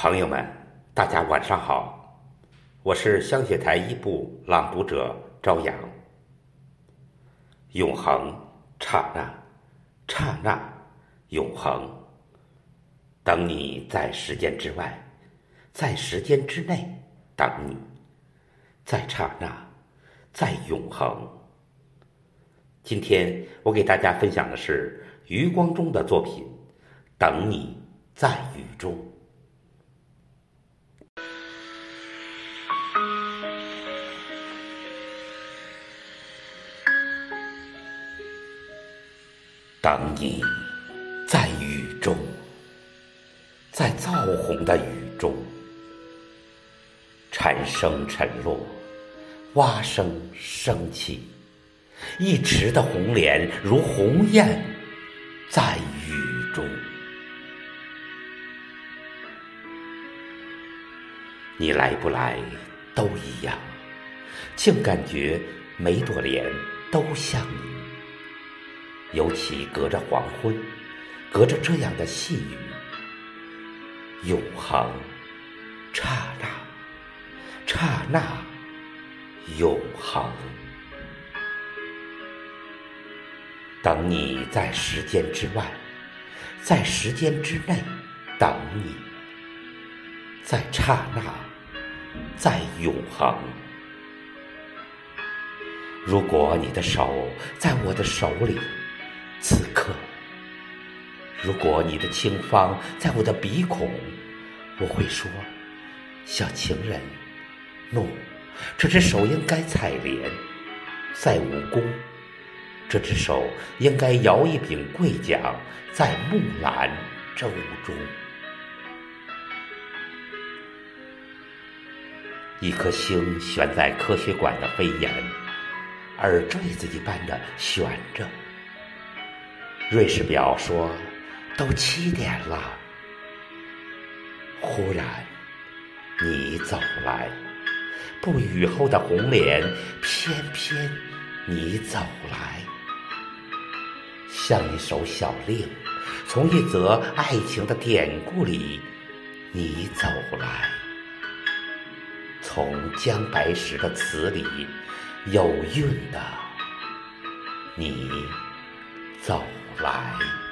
朋友们，大家晚上好，我是香雪台一部朗读者朝阳。永恒，刹那，刹那，永恒。等你在时间之外，在时间之内等你，在刹那，在永恒。今天我给大家分享的是余光中的作品《等你在雨中》。等你，在雨中，在燥红的雨中，蝉声沉落，蛙声升起，一池的红莲如鸿雁在雨中。你来不来都一样，竟感觉每朵莲都像你。尤其隔着黄昏，隔着这样的细雨，永恒，刹那，刹那，永恒。等你在时间之外，在时间之内等你，在刹那，在永恒。如果你的手在我的手里。此刻，如果你的清芳在我的鼻孔，我会说：“小情人，怒，这只手应该采莲，在武功；这只手应该摇一柄桂桨，在木兰舟中。”一颗星悬在科学馆的飞檐，耳坠子一般的悬着。瑞士表说：“都七点了。”忽然，你走来，不雨后的红莲，偏偏你走来，像一首小令，从一则爱情的典故里，你走来，从姜白石的词里有韵的，你走。来。